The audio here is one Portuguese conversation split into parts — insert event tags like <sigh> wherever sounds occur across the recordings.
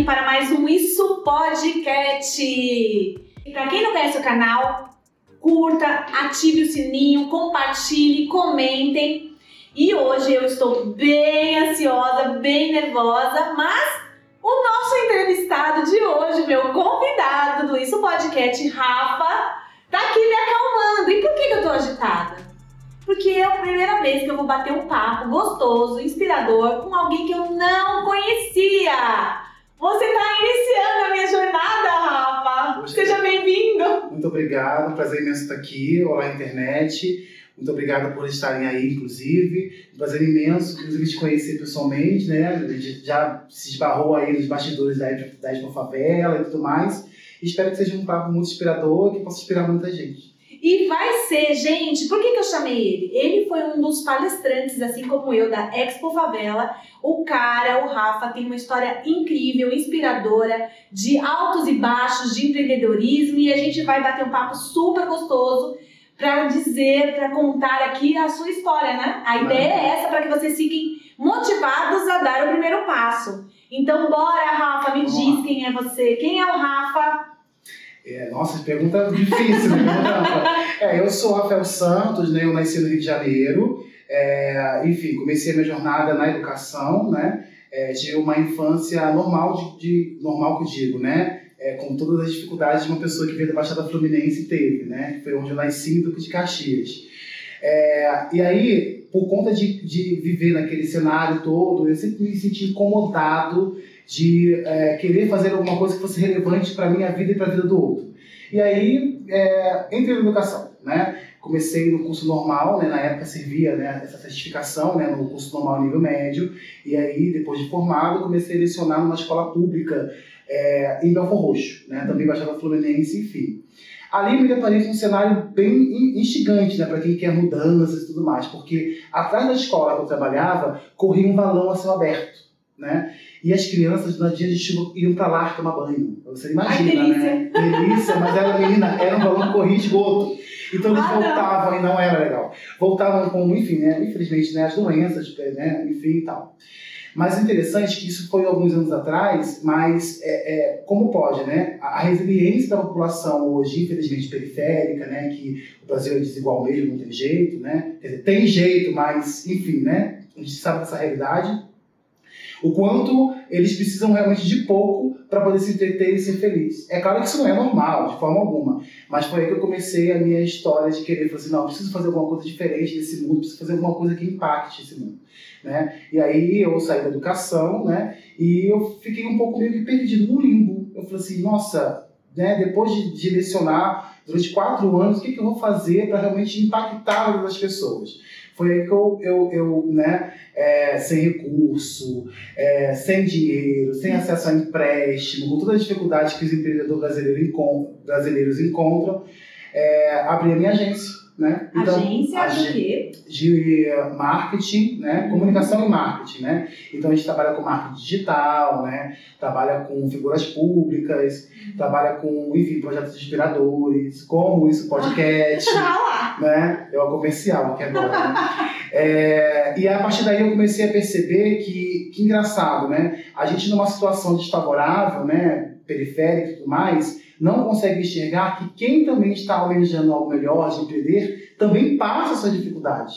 aqui para mais um Isso Podcast. E para quem não conhece o canal, curta, ative o sininho, compartilhe, comentem. E hoje eu estou bem ansiosa, bem nervosa, mas o nosso entrevistado de hoje, meu convidado do Isso Podcast, Rafa, tá aqui me acalmando. E por que, que eu tô agitada? Porque é a primeira vez que eu vou bater um papo gostoso, inspirador, com alguém que eu não conhecia. Você está iniciando a minha jornada, Rafa. Poxa, Seja bem-vindo. Muito obrigado, prazer imenso estar aqui. Olá, internet. Muito obrigado por estarem aí, inclusive. Um prazer imenso, inclusive, te conhecer pessoalmente, né? A gente já se esbarrou aí nos bastidores da, da Expo Favela e tudo mais. E espero que seja um papo muito inspirador, que possa inspirar muita gente. E vai ser, gente, por que, que eu chamei ele? Ele foi um dos palestrantes, assim como eu, da Expo Favela. O cara, o Rafa, tem uma história incrível, inspiradora, de altos e baixos, de empreendedorismo, e a gente vai bater um papo super gostoso para dizer, para contar aqui a sua história, né? A ideia é essa para que vocês fiquem motivados a dar o primeiro passo. Então, bora, Rafa, me diz quem é você. Quem é o Rafa? É, nossa, pergunta difícil, né? é, eu sou Rafael Santos, né? Eu nasci no Rio de Janeiro. É, enfim, comecei a minha jornada na educação, né? É, tive uma infância normal, de, de, normal que eu digo, né? É, com todas as dificuldades de uma pessoa que veio da Baixada Fluminense teve, né? Foi onde eu nasci, em Duque de Caxias. É, e aí, por conta de, de viver naquele cenário todo, eu sempre me senti incomodado de é, querer fazer alguma coisa que fosse relevante para a minha vida e para a vida do outro. E aí, é, entrei na educação, né? Comecei no curso normal, né? Na época servia né, essa certificação, né? No curso normal nível médio. E aí, depois de formado, comecei a lecionar numa escola pública é, em Belfor Roxo, né? Também Baixada Fluminense, enfim. Ali me deparei com um cenário bem instigante, né, para quem quer mudanças e tudo mais, porque atrás da escola que eu trabalhava corria um valão a céu aberto, né? E as crianças, no dia de chuva, iam pra lá tomar banho. Você imagina, Ai, né? Delícia, mas era menina, era um balão que corria esgoto. Então eles ah, voltavam não. e não era legal. Voltavam com, enfim, né? Infelizmente, né? As doenças, né? Enfim e tal. Mas é interessante que isso foi alguns anos atrás, mas é, é, como pode, né? A resiliência da população hoje, infelizmente periférica, né? Que o Brasil é desigual mesmo, não tem jeito, né? Quer dizer, tem jeito, mas, enfim, né? A gente sabe dessa realidade o quanto eles precisam realmente de pouco para poder se entreter e ser feliz. É claro que isso não é normal, de forma alguma, mas foi aí que eu comecei a minha história de querer, assim, não, preciso fazer alguma coisa diferente desse mundo, preciso fazer alguma coisa que impacte esse mundo. Né? E aí eu saí da educação, né? E eu fiquei um pouco meio que perdido no limbo. Eu falei assim, nossa, né, depois de, lecionar durante quatro anos, o que, que eu vou fazer para realmente impactar as pessoas? Foi aí que eu, eu, eu né, é, sem recurso, é, sem dinheiro, sem acesso a empréstimo, com todas as dificuldades que os empreendedores brasileiros, encontram, brasileiros encontram, é, abri a minha agência né? Então, agência de quê? De marketing, né? Uhum. Comunicação e marketing, né? Então a gente trabalha com marketing digital, né? Trabalha com figuras públicas, uhum. trabalha com, enfim, projetos inspiradores, como isso podcast, <laughs> ah, né? É o comercial aqui agora. Né? <laughs> é, e a partir daí eu comecei a perceber que, que engraçado, né? A gente numa situação desfavorável, né? Periférica e tudo mais, não consegue enxergar que quem também está almejando algo melhor, de empreender, também passa essa dificuldade.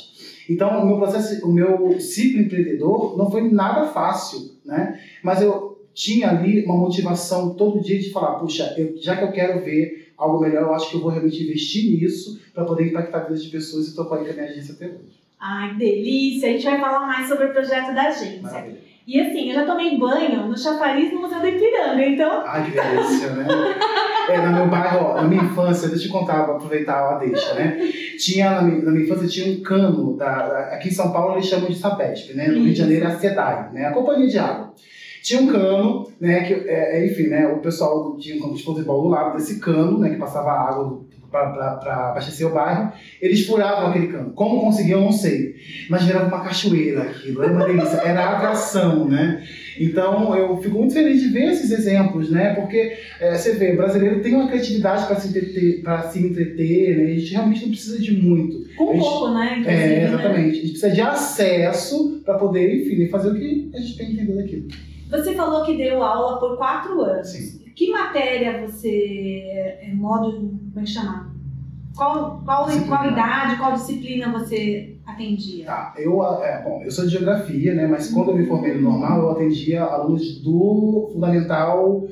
Então, o meu processo, o meu ciclo empreendedor não foi nada fácil, né? Mas eu tinha ali uma motivação todo dia de falar, puxa, eu, já que eu quero ver algo melhor, eu acho que eu vou realmente investir nisso para poder impactar a vida de pessoas e estou com a minha agência até hoje. Ai, delícia! A gente vai falar mais sobre o projeto da agência. Maravilha. E assim, eu já tomei banho no chafariz no Museu do Ipiranga, então. Ai, que delícia, né? <laughs> é, no meu bairro, ó, na minha infância, deixa eu contar, pra aproveitar a deixa, né? Tinha, na minha, na minha infância, tinha um cano, da, aqui em São Paulo eles chamam de Sapesp, né? No Rio de Janeiro é a SEDAI, né? A Companhia de Água. Tinha um cano, né? Que, é, é enfim, né? O pessoal tinha um campo de futebol do lado desse cano, né? Que passava água para abastecer o bairro, eles furavam aquele cano. Como conseguiam, não sei. Mas virava uma cachoeira aquilo, era uma delícia, era atração, né? Então eu fico muito feliz de ver esses exemplos, né? Porque é, você vê, o brasileiro tem uma criatividade para se entreter, para se entreter, né? A gente realmente não precisa de muito. Com gente, pouco, né? é, exatamente. Né? A gente precisa de acesso para poder, enfim, fazer o que a gente tem que entender daquilo. Você falou que deu aula por quatro anos. Sim. Que matéria você. É, modo. Como é que chama? Qual, qual, qual idade, qual disciplina você atendia? Tá, eu, é, bom, eu sou de geografia, né? Mas quando eu me formei no normal, eu atendia alunos do fundamental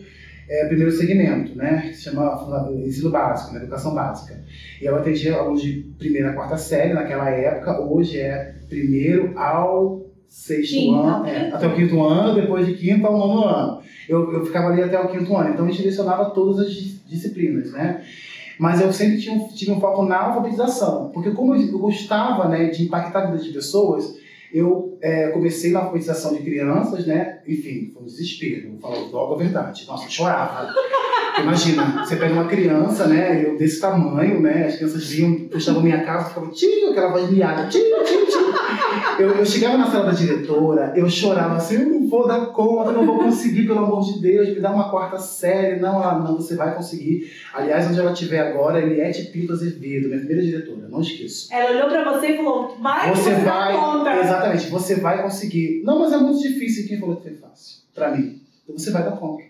é, primeiro segmento, né? Que se chama ensino básico, né? educação básica. E eu atendia alunos de primeira a quarta série naquela época, hoje é primeiro ao sexto Quinto, ano, é, até o quinto ano, depois de quinto ao nono ano. Eu, eu ficava ali até o quinto ano, então a gente todas as dis- disciplinas, né? Mas eu sempre tinha um, tive um foco na alfabetização, porque como eu, eu gostava né, de impactar a vida de pessoas, eu é, comecei na alfabetização de crianças, né? Enfim, foi um desespero, vou falar logo a verdade. Nossa, eu chorava. <laughs> Imagina, você pega uma criança, né? Eu desse tamanho, né? As crianças vinham, puxavam minha casa, ficavam tio, aquela voz miada, tio, tio, tio. Eu, eu chegava na sala da diretora, eu chorava assim, eu não vou dar conta, não vou conseguir, pelo amor de Deus, me dá uma quarta série. Não, ela, não, você vai conseguir. Aliás, onde ela estiver agora, Eliette Pinto Azevedo, minha primeira diretora, não esqueço. Ela olhou pra você e falou: vai Você você vai, conta. exatamente, você vai conseguir. Não, mas é muito difícil. Quem falou que foi fácil? Pra mim. Então você vai dar conta.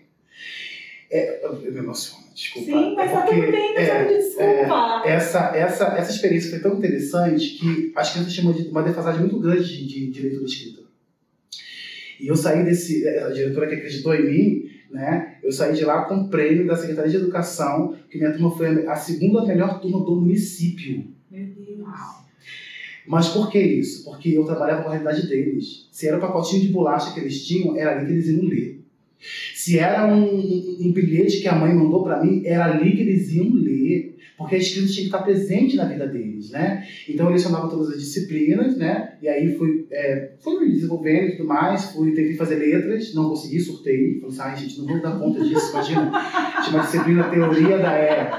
É, eu, eu me emociono, desculpa. Sim, mas é tá porque, tudo bem, não é, de desculpa. essa, essa, essa experiência foi tão interessante que as crianças tinham uma defasagem muito grande de, de, de leitura escrita. E eu saí desse. A diretora que acreditou em mim, né? Eu saí de lá com um prêmio da Secretaria de Educação, que minha turma foi a segunda melhor turma do município. Meu Deus. Mas por que isso? Porque eu trabalhava com a realidade deles. Se era o pacotinho de bolacha que eles tinham, era ali que eles iam ler. Se era um, um- um bilhete que a mãe mandou para mim, era ali que eles iam ler. Porque a escrita tinha que estar presente na vida deles, né? Então eu lecionava todas as disciplinas, né? E aí fui, é, fui me desenvolvendo e tudo mais. Fui, tentei fazer letras, não consegui, surtei. Falei assim, ai gente, não vou dar conta disso, imagina. <laughs> Tinha uma disciplina Teoria da... É,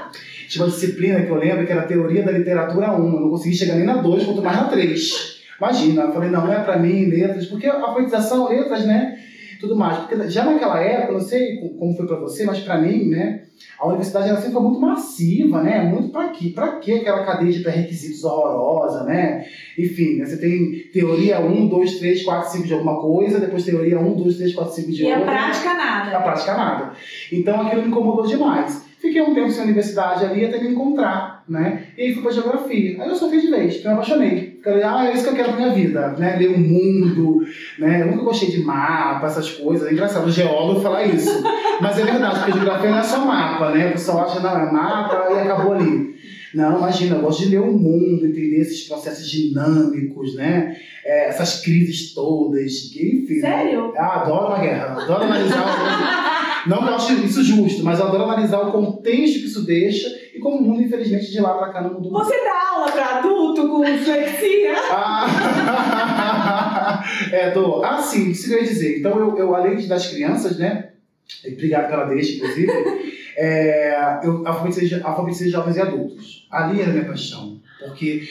tinha uma disciplina que eu lembro que era Teoria da Literatura 1. Eu não consegui chegar nem na 2, quanto mais na 3. Imagina, eu falei, não, não é pra mim, letras, porque a alfabetização, letras, né? Tudo mais. Porque já naquela época, eu não sei co- como foi pra você, mas pra mim, né? A universidade ela sempre foi muito massiva, né? Muito pra quê? Pra quê aquela cadeia de pré-requisitos horrorosa, né? Enfim, né, você tem teoria 1, 2, 3, 4, 5 de alguma coisa, depois teoria 1, 2, 3, 4, 5 de E a outra prática na nada. prática nada. Então aquilo me incomodou demais. Fiquei um tempo sem universidade ali até me encontrar, né? E aí fui pra geografia. Aí eu só fiz de vez, me apaixonei. Ah, é isso que eu quero pra minha vida, né? Ler o mundo, né? Eu nunca gostei de mapa, essas coisas. É engraçado o geólogo falar isso. <laughs> Mas é verdade, porque geografia não é só mapa, né? O pessoal acha, não, é mapa e acabou ali. Não, imagina, eu gosto de ler o mundo, entender esses processos dinâmicos, né? É, essas crises todas, enfim. Sério? Eu adoro uma guerra, adoro analisar. <laughs> não que eu acho isso justo, mas eu adoro analisar o contexto que isso deixa e como o mundo, infelizmente, de lá pra cá não mudou. Você dá aula pra adulto com dislexia? Ah, <laughs> é, dou. Ah, sim, isso que eu ia dizer. Então, eu, eu além das crianças, né? Obrigado pela deixa, inclusive. <laughs> é, eu alfabetizei, alfabetizei jovens e adultos. Ali era a minha paixão. Porque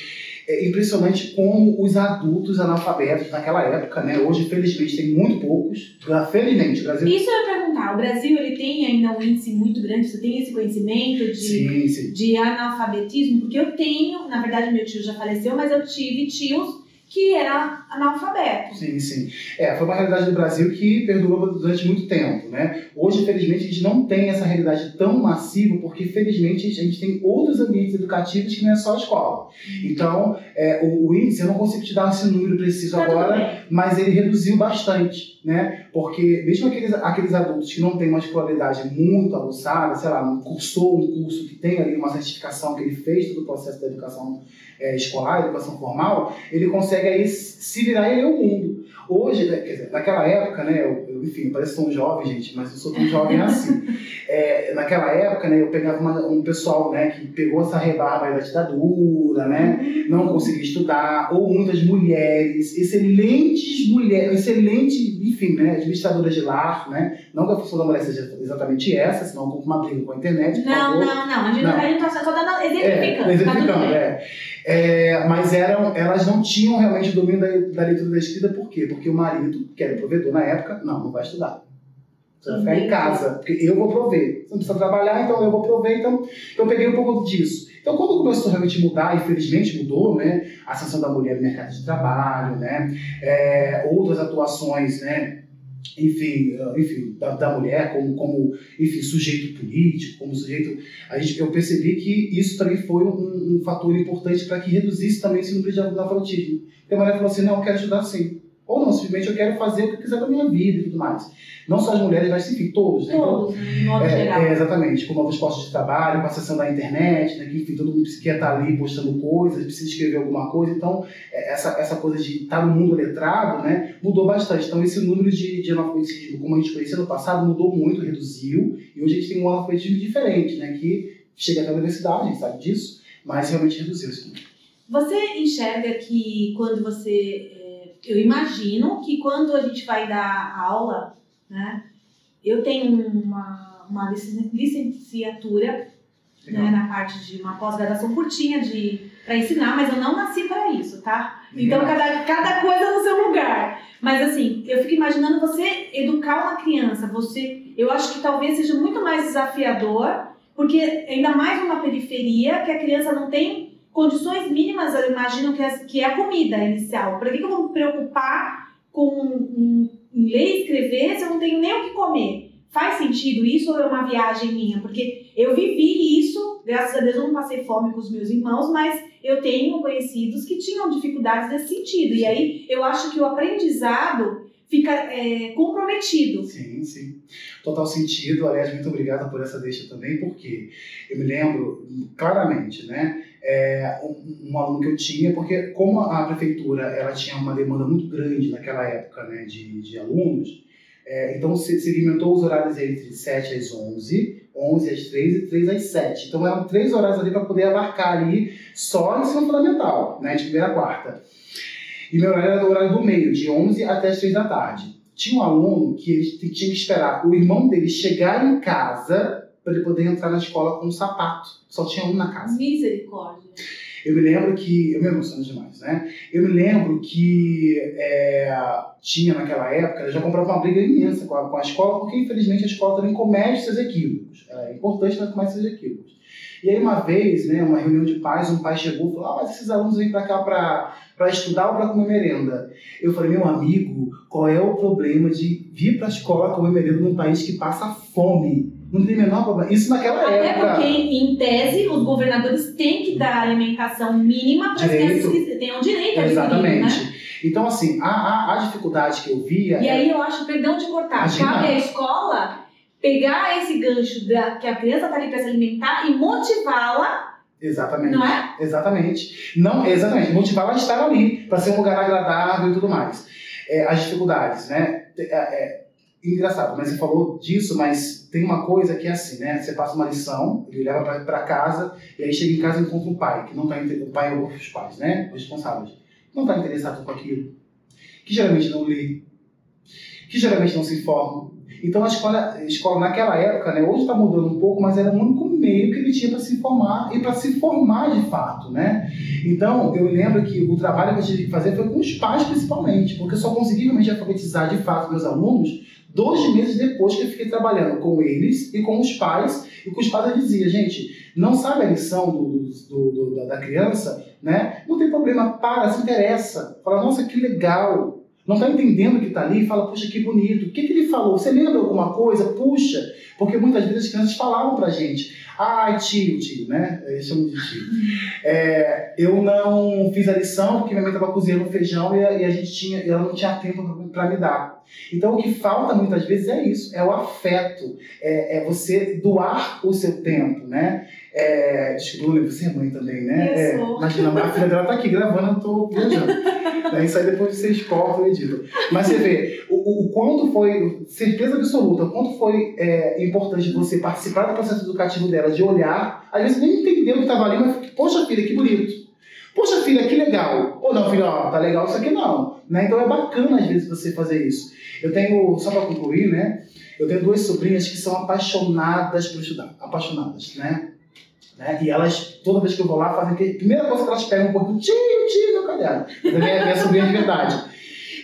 é impressionante como os adultos analfabetos naquela época, né? Hoje, felizmente, tem muito poucos. Felizmente, o Brasil. Isso eu ia perguntar. O Brasil ele tem ainda um índice muito grande. Você tem esse conhecimento de, Sim, sim. de analfabetismo? Porque eu tenho, na verdade, meu tio já faleceu, mas eu tive tios que eram analfabetos. Sim, sim. É, foi uma realidade do Brasil que perdurou durante muito tempo, né? Hoje, felizmente, a gente não tem essa realidade tão massiva, porque, felizmente, a gente tem outros ambientes educativos que não é só a escola. Então, é, o, o índice, eu não consigo te dar esse número preciso Tá agora, mas ele reduziu bastante, né? Porque mesmo aqueles, aqueles adultos que não têm uma escolaridade muito aguçada, sei lá, não cursou um curso que tem ali uma certificação que ele fez todo o processo da educação é, escolar, educação formal, ele consegue aí se virar e ler o mundo. Hoje, né, quer dizer, naquela época, né, enfim, eu pareço tão jovem, gente, mas eu sou tão jovem assim. É, naquela época, né, eu pegava uma- um pessoal, né, que pegou essa rebarba da ditadura, né, não conseguia estudar, ou muitas mulheres, excelentes mulheres, excelentes, enfim, né, administradoras de lar, né, não que a função da mulher seja exatamente essa, senão eu uma briga com a internet, Não, não, não. A gente não, Não. a gente tá só dando É, exemplificando. tá tudo exemplificando, bem. é. É, mas eram, elas não tinham realmente o domínio da, da leitura da escrita, por quê? Porque o marido, que era o provedor na época, não, não vai estudar. Você vai ficar em Entendi. casa, porque eu vou prover. Você não precisa trabalhar, então eu vou prover. Então, eu peguei um pouco disso. Então, quando começou realmente a mudar, e felizmente mudou, né? A ascensão da mulher no mercado de trabalho, né? É, outras atuações, né? Enfim, uh, enfim da, da, mulher como, como enfim, sujeito político, como sujeito. A gente, eu percebi que isso também foi um, um fator importante para que reduzisse também esse número de analfabetismo. Porque a mulher falou assim: não, eu quero estudar sim. Ou não, simplesmente eu quero fazer o que eu quiser da minha vida e tudo mais. Não só as mulheres, mas enfim, todos. Né? Todos, então, em modo é, geral. É, exatamente, com novos postos de trabalho, com a sessão da internet, né, que enfim, todo mundo quer estar ali postando coisas, precisa escrever alguma coisa. Então, é, essa, essa coisa de estar no mundo letrado né, mudou bastante. Então, esse número de, de analfabetismo, como a gente conhecia no passado, mudou muito, reduziu. E hoje a gente tem um analfabetismo diferente, né, que chega até a universidade, a gente sabe disso, mas realmente reduziu esse número. Você enxerga que quando você. Eu imagino que quando a gente vai dar aula, né? Eu tenho uma, uma licenciatura né, na parte de uma pós-graduação curtinha de para ensinar, mas eu não nasci para isso, tá? Então cada, cada coisa no seu lugar. Mas assim, eu fico imaginando você educar uma criança, você, eu acho que talvez seja muito mais desafiador, porque ainda mais numa periferia que a criança não tem condições mínimas, eu imagino que é, que é a comida inicial. Para que, que eu vou me preocupar com um, em ler e escrever se eu não tenho nem o que comer? Faz sentido isso ou é uma viagem minha? Porque eu vivi isso, graças a Deus eu não passei fome com os meus irmãos, mas eu tenho conhecidos que tinham dificuldades nesse sentido. E aí eu acho que o aprendizado fica é, comprometido. Sim, sim. Total sentido. Aliás, muito obrigada por essa deixa também, porque eu me lembro claramente, né? É, um, um, aluno que eu tinha, porque como a prefeitura ela tinha uma demanda muito grande naquela época né, de, de alunos, é, então se segmentou os horários entre 7 às 11, 11 às 3 e 3 às 7. Então eram três horários ali para poder abarcar ali só ensino fundamental, né, de primeira a quarta. E meu horário era o horário do meio, de 11 até as 3 da tarde. Tinha um aluno que ele tinha que esperar o irmão dele chegar em casa para ele poder entrar na escola com um sapato. Só tinha um na casa. Misericórdia. Eu me lembro que. Eu me emociono demais, né? Eu me lembro que é, tinha naquela época, já comprava uma briga imensa com a, com a escola, porque infelizmente a escola também comete seus equívocos. É importante, mas comete seus equívocos. E aí, uma vez, né, uma reunião de pais, um pai chegou e falou: Ah, mas esses alunos vêm para cá para estudar ou para comer merenda? Eu falei: Meu amigo, qual é o problema de vir para a escola comer merenda num país que passa fome? Não tem menor problema. Isso naquela Até época. Até porque, em tese, os governadores têm que dar alimentação mínima para as crianças que tenham direito a Exatamente. Né? Então, assim, a, a, a, dificuldade que eu via. E aí eu acho, perdão de cortar, Imagina. cabe à escola pegar esse gancho da, que a criança está ali para se alimentar e motivá-la Exatamente. Não é? Exatamente. Não, exatamente. Motivá-la a estar ali, para ser um lugar agradável e tudo mais. É, as dificuldades, né? É, é, engraçado, mas você falou disso, mas tem uma coisa que é assim, né? Você passa uma lição, ele leva para casa, e aí chega em casa e encontra um pai, que não tá o pai ou os pais, né? Os responsáveis. Não está interessado com aquilo. Que geralmente não lê. Que geralmente não se informa. Então a escola, a escola naquela época, né, hoje está mudando um pouco, mas era o único meio que ele tinha para se informar e para se formar de fato, né? Então eu lembro que o trabalho que eu tive que fazer foi com os pais principalmente, porque eu só consegui realmente alfabetizar de fato meus alunos dois meses depois que eu fiquei trabalhando com eles e com os pais, e com os pais eu dizia, gente, não sabe a lição do, do, do, da criança, né? Não tem problema, para, se interessa. Fala, nossa, que legal. Não está entendendo o que está ali e fala, puxa, que bonito. O que, que ele falou? Você lembra alguma coisa? Puxa. Porque muitas vezes as crianças falavam pra gente, ai, tio, tio, né? Eles chamam de tio. <laughs> É, eu não fiz a lição porque minha mãe estava cozinhando feijão e a, e a, gente tinha, ela não tinha tempo para me dar. Então o que falta muitas vezes é isso, é o afeto, é, é você doar o seu tempo, né? É, desculpa, eu você é mãe também, né? É, imagina, a filha dela tá aqui gravando, eu tô viajando. <laughs> Isso aí depois vocês cortam e editam. Mas você vê o, o, quanto foi, certeza absoluta, o quanto foi é, importante você participar do processo educativo dela, de olhar, às vezes nem entendeu o que estava ali, mas, poxa filha, que bonito. Poxa filha, que legal. Ou não, filha, ó, tá legal isso aqui não. Né? Então é bacana às vezes você fazer isso. Eu tenho, só para concluir, né? Eu tenho duas sobrinhas que são apaixonadas por estudar, apaixonadas, né? Né? E elas, toda vez que eu vou lá, fazem a primeira coisa que elas pegam um pouquinho, tio, tio, meu caderno. Minha, minha sobrinha de verdade.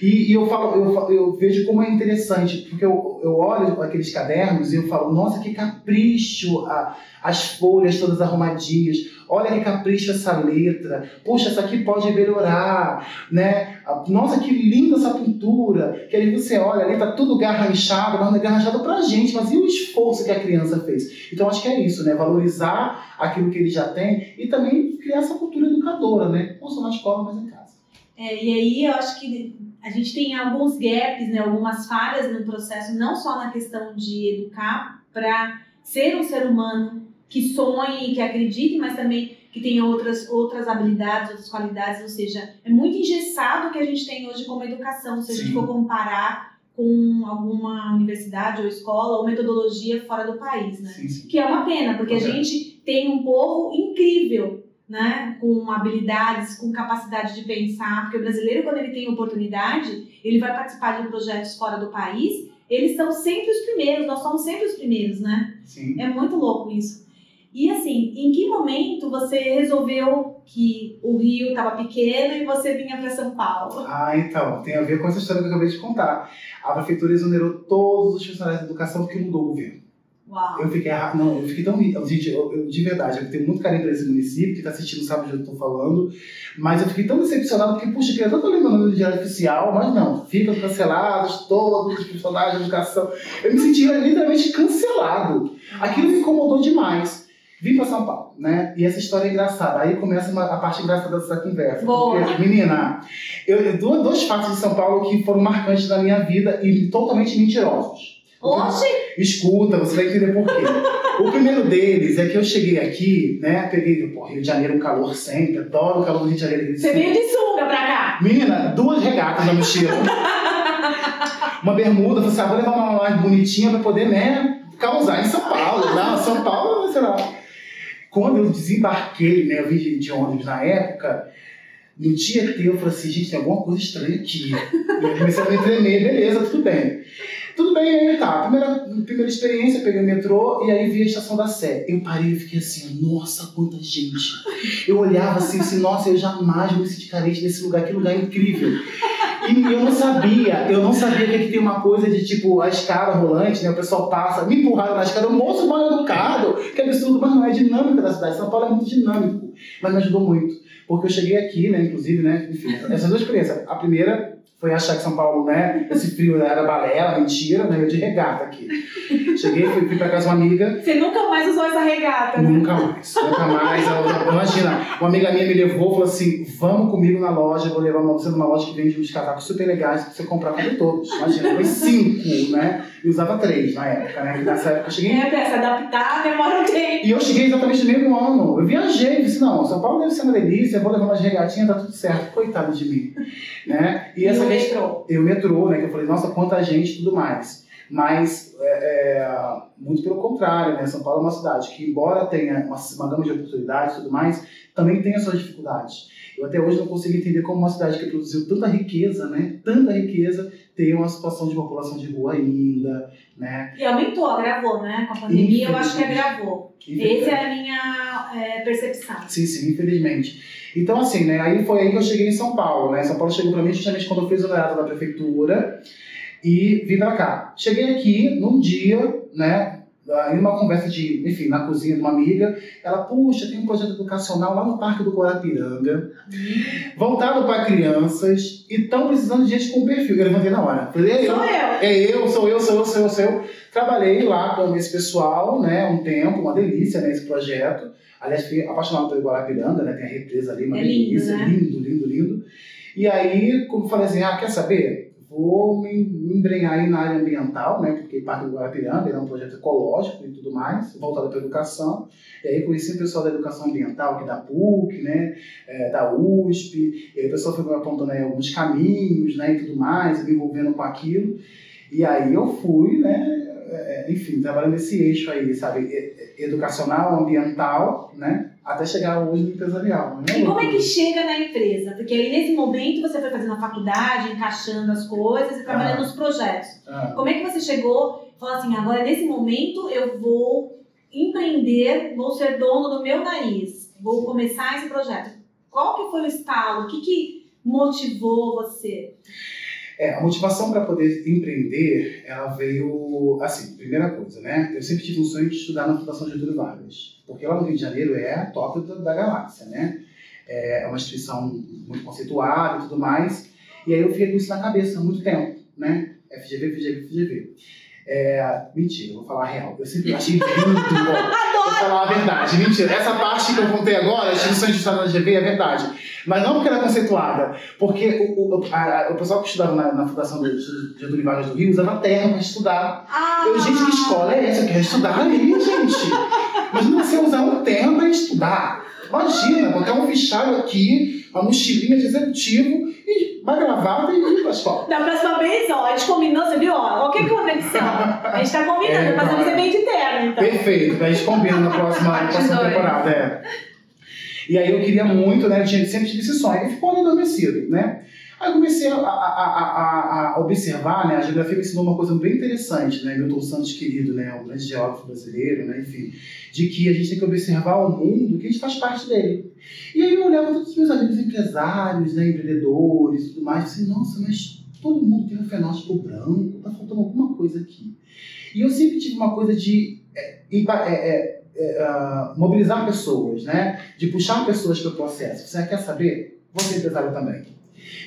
E, e, eu, falo, eu, eu vejo como é interessante, porque eu, eu olho aqueles cadernos e eu falo, nossa, que capricho, a, as folhas todas arrumadinhas. Olha que capricho essa letra, poxa, essa aqui pode melhorar, né? Nossa, que linda essa pintura. Que aí você olha ali, tá tudo garranchado, mas não é garranchado pra gente, mas e o esforço que a criança fez? Então acho que é isso, né? Valorizar aquilo que ele já tem e também criar essa cultura educadora, né? Não só na escola, mas em casa. É, e aí eu acho que a gente tem alguns gaps, né, algumas falhas no processo, não só na questão de educar para ser um ser humano que sonhe, que acredite, mas também que tem outras, outras habilidades, outras qualidades, ou seja, é muito engessado o que a gente tem hoje como educação, se a gente for comparar com alguma universidade ou escola ou metodologia fora do país, né? Sim, sim. Que é uma pena, porque a gente tem um povo incrível, né? Com habilidades, com capacidade de pensar, porque o brasileiro, quando ele tem oportunidade, ele vai participar de projetos fora do país, eles são sempre os primeiros, nós somos sempre os primeiros, né? Sim. É muito louco isso. E assim, em que momento você resolveu que o Rio estava pequeno e você vinha para São Paulo? Ah, então, tem a ver com essa história que eu acabei de contar. A prefeitura exonerou todos os funcionários da educação porque mudou o governo. Uau. Eu fiquei, não, eu fiquei tão. Gente, eu, eu, de verdade, eu tenho muito carinho por esse município, que está assistindo sabe o que eu estou falando, mas eu fiquei tão decepcionado porque, puxa, eu queria tanto lembrar no diário oficial, mas não, ficam cancelados todos os funcionários de educação. Eu me senti literalmente cancelado. Aquilo me incomodou demais. Vim para São Paulo, né? E essa história é engraçada. Aí começa uma, a parte engraçada dessa conversa. Boa. Porque, menina, eu, eu, dois, fatos de São Paulo que foram marcantes na minha vida e totalmente mentirosos. Hoje? Escuta, você vai entender por quê. o primeiro deles é que eu cheguei aqui, né? Peguei, pô, Rio de Janeiro, um calor sempre, adoro o calor do Rio de Janeiro. Você veio de sunga pra cá? Menina, duas regatas na mochila. <laughs> uma bermuda, você ah, vou levar uma mais bonitinha pra poder, né? Causar em São Paulo. Não, São Paulo, sei lá. Quando eu desembarquei, né? Eu vim de, ônibus na época. No dia que eu falei assim, gente, tem alguma coisa estranha aqui. Eu comecei a me tremer, beleza, tudo bem. Tudo bem, aí tá. Primeira, primeira experiência, peguei o metrô e aí vi a estação da Sé. Eu parei e fiquei assim, nossa, quanta gente. Eu olhava assim, assim, nossa, eu jamais me senti carente nesse lugar, que lugar incrível. E eu não sabia, eu não sabia que aqui tem uma coisa de tipo a escada rolante, né? O pessoal passa, me empurraram na escada, o moço mal educado, que absurdo, mas não é dinâmica da cidade. São Paulo é muito dinâmico, mas me ajudou muito. Porque eu cheguei aqui, né, inclusive, né, enfim, essas duas experiências. A primeira foi achar que São Paulo, né, esse frio era balela, mentira, né, eu de regata aqui. Cheguei, fui, fui pra casa de uma amiga. Você nunca mais usou essa regata, né? Nunca mais, nunca mais. Eu, imagina, uma amiga minha me levou, falou assim, vamos comigo na loja, vou levar você numa loja que vende uns casacos super legais pra você comprar para todos. Imagina, foi cinco, né, e usava três na época, né, nessa época eu cheguei... É, pra se adaptar, demora um tempo. E eu cheguei exatamente no mesmo ano, eu viajei, disse, não, São Paulo deve ser uma delícia, vou levar umas regatinhas, tá tudo certo, coitado de mim, né. E, essa o metrô? E o metrô, né, que eu falei, nossa, quanta gente e tudo mais. Mas, é, é, muito pelo contrário, né? São Paulo é uma cidade que, embora tenha uma, uma gama de oportunidades e tudo mais, também tem as suas dificuldades. Eu até hoje não consigo entender como uma cidade que produziu tanta riqueza, né? Tanta riqueza, tem uma situação de população de rua ainda, né? E aumentou, agravou, né? Com a pandemia, eu acho que agravou. Essa é a minha é, percepção. Sim, sim, infelizmente. Então, assim, né? Aí foi aí que eu cheguei em São Paulo, né? São Paulo chegou para mim justamente quando eu fiz o exonerado da prefeitura e vim para cá. Cheguei aqui num dia, né? Em uma conversa de, enfim, na cozinha de uma amiga, ela, puxa, tem um projeto educacional lá no Parque do Guarapiranga, voltado para crianças, e estão precisando de gente com perfil. Eu levantei na hora. Falei, é eu. Sou eu. É eu, sou eu, sou eu, sou eu, sou eu. Trabalhei lá com esse pessoal, né, um tempo, uma delícia, né, esse projeto. Aliás, fiquei apaixonado pelo Guarapiranga, né, tem a represa ali, uma é lindo, delícia, né? lindo, lindo, lindo. E aí, como falei assim, ah, quer saber? Vou me embrenhar aí na área ambiental, né, porque parte do Guarapiranga é um projeto ecológico e tudo mais, voltado para a educação. E aí conheci o pessoal da educação ambiental, é da PUC, né, é, da USP, e aí o pessoal foi me apontando aí alguns caminhos, né, e tudo mais, me envolvendo com aquilo. E aí eu fui, né, é, enfim, trabalhando nesse eixo aí, sabe, educacional, ambiental, né, até chegar hoje no empresarial. Né? E como é que chega na empresa? Porque aí nesse momento você foi fazendo a faculdade, encaixando as coisas e trabalhando ah. nos projetos. Ah. Como é que você chegou e falou assim, agora nesse momento eu vou empreender, vou ser dono do meu nariz, vou começar esse projeto. Qual que foi o estalo? O que, que motivou você? É, a motivação para poder empreender, ela veio, assim, primeira coisa, né? Eu sempre tive um sonho de estudar na Fundação Getúlio Vargas, porque lá no Rio de Janeiro é a top da, da galáxia, né? É uma instituição muito conceituada e tudo mais, e aí eu fiquei com isso na cabeça há muito tempo, né? FGV, FGV, FGV. É, mentira, eu vou falar a real. Eu sempre achei lindo. <laughs> vou falar a verdade. Mentira. Essa parte que eu contei agora, as instituições de Estado da FGV, é verdade. Mas não porque ela é conceituada, porque o, o, a, o pessoal que estudava na, na Fundação de Getúlio Vargas do Rio usava terra para estudar. Ah. Eu, gente, que escola é essa? Eu quero estudar ali, gente. Imagina você usar um terno para estudar. Imagina, botar um fichário aqui, uma mochilinha de executivo e uma gravata e ir escola. Da próxima vez, ó, a gente combinou, você viu? Ó, qualquer conexão. A gente tá combinando, É, mas você vem de terno, então. Perfeito, a gente combina na próxima, <laughs> na próxima temporada. É. E aí eu queria muito, né? Eu tinha, sempre tive esse sonho. E ficou ali adormecido, né? Aí comecei a, a, a, a, observar, né? A geografia me ensinou uma coisa bem interessante, né? Milton Santos, querido, né? Um grande geógrafo brasileiro, né? Enfim, de que a gente tem que observar o mundo que a gente faz parte dele. E aí eu olhava todos os meus amigos empresários, né? Empreendedores e tudo mais, e assim, nossa, mas todo mundo tem um fenótipo branco, tá faltando alguma coisa aqui. E eu sempre tive uma coisa de é, é, é, é, ah, mobilizar pessoas, né? De puxar pessoas para o processo. Você quer saber? Vou ser empresário também.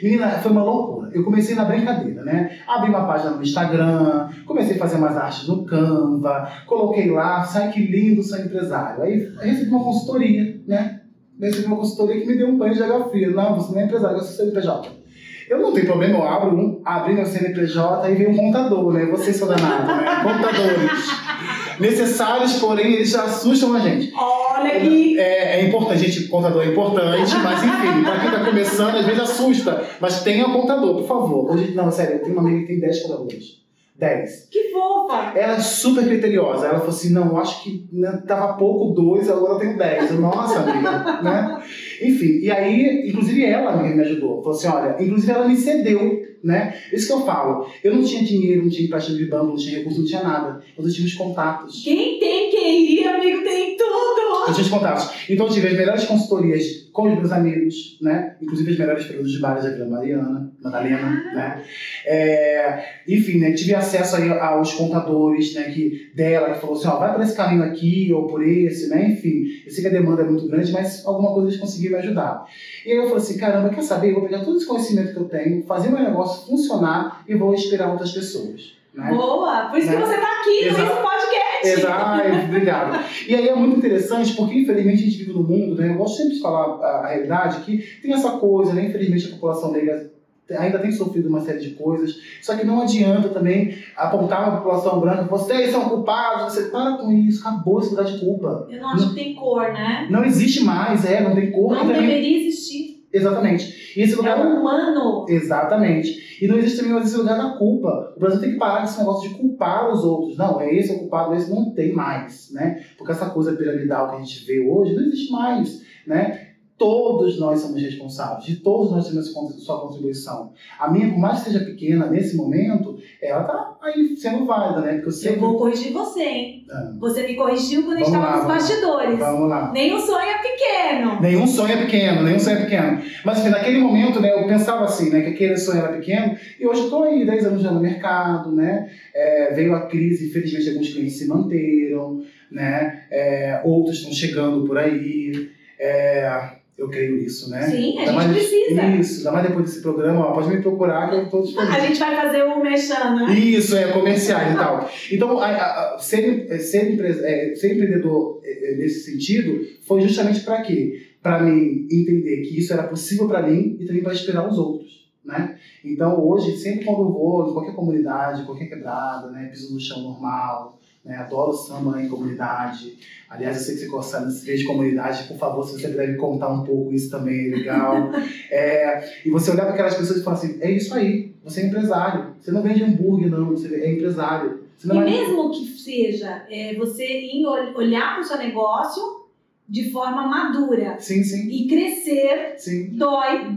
Menina, foi uma loucura. Eu comecei na brincadeira, né? Abri uma página no Instagram, comecei a fazer umas artes no Canva, coloquei lá, sai que lindo, sou empresário. Aí eu recebi uma consultoria, né? Eu recebi uma consultoria que me deu um banho de água fria. Não, você não é empresário, você é CNPJ. Eu não tenho problema, eu abro um, abri meu CNPJ e vem um contador, né? Vocês são danados, né? <laughs> Contadores. Necessários, porém, eles já assustam a gente. Olha que. É, é importante, gente, contador é importante, mas enfim, pra quem tá começando, às vezes assusta. Mas tenha contador, por favor. Hoje, não, sério, eu tenho uma amiga que tem 10 contadores. 10. Que fofa! Ela é super criteriosa. Ela falou assim: não, eu acho que né, tava pouco dois, agora eu tenho 10. Eu, Nossa, amiga, <laughs> né? Enfim, e aí, inclusive ela me, ajudou. Falou assim: olha, inclusive ela me cedeu, né? Isso que eu falo. Eu não tinha dinheiro, não tinha empréstimo de banco, não tinha recurso, não tinha nada. Eu tinha os contatos. Quem tem QI, amigo, tem tudo! Eu tinha os contatos. Então eu tive as melhores consultorias com os meus amigos, né? Inclusive as melhores períodos de bares da Vila Mariana, Madalena, né? É, enfim, né? Tive acesso aí aos contadores, né? Que, dela, que falou assim, ó, vai por esse caminho aqui ou por esse, né? Enfim, eu sei que a demanda é muito grande, mas alguma coisa eles conseguiram ajudar. E aí eu falei assim, caramba, quer saber? Eu vou pegar todo esse conhecimento que eu tenho, fazer meu negócio funcionar e vou inspirar outras pessoas. Né? Boa! Por isso Né? que você tá aqui Exato. nesse podcast. Exato, obrigado. E aí é muito interessante, porque infelizmente a gente vive num mundo, né? Eu gosto sempre de falar a, a realidade, que tem essa coisa, né? Infelizmente a população negra ainda tem sofrido uma série de coisas, só que não adianta também apontar a população branca, vocês são culpados, você para com isso, acabou esse lugar de culpa. Eu não acho que tem cor, né? Não existe mais, é, não tem cor. Não deveria existir. Exatamente. E esse É lugar humano. Exatamente. E não existe também mais esse lugar da culpa. O Brasil tem que parar com esse negócio de culpar os outros. Não, é esse o culpado, esse não tem mais, né? Porque essa coisa piramidal que a gente vê hoje não existe mais, né? Todos nós somos responsáveis, de todos nós temos sua contribuição. A minha, por mais que seja pequena nesse momento, ela tá aí sendo válida, né? Porque eu Eu sempre. vou corrigir você, hein? Ah, Você me corrigiu quando a gente tava nos bastidores. vamos lá. O sonho é pequeno. Nenhum sonho é pequeno, nenhum sonho é pequeno. Mas enfim, naquele momento, né, eu pensava assim, né, que aquele sonho era pequeno, e hoje eu estou aí, 10 anos já no mercado, né? É, veio a crise, infelizmente alguns clientes se manteram, né? É, outros estão chegando por aí. É, eu creio nisso, né? Sim, a gente mais- precisa. Isso, ainda mais depois desse programa, ó, pode me procurar que eu estou disponível. A gente vai fazer o mexão, né? Isso, é, comerciais e tal. Então, a- a- a- ser, é, ser, é, ser empreendedor é, é, nesse sentido foi justamente para quê? Para mim entender que isso era possível para mim e também para inspirar os outros. Né? Então, hoje, sempre quando eu vou em qualquer comunidade, qualquer quebrada, né, piso no chão normal, né, adoro samba em comunidade. Aliás, eu sei que você gosta de comunidade, por favor, se você puder me contar um pouco isso também, é legal. <laughs> É, e você olhar para aquelas pessoas e falar assim: é isso aí, você é empresário. Você não vende hambúrguer, não, você é empresário. Você não E vai- mesmo que seja é, você ir ol- olhar para o seu negócio de forma madura Sim, sim, e crescer, sim. dói,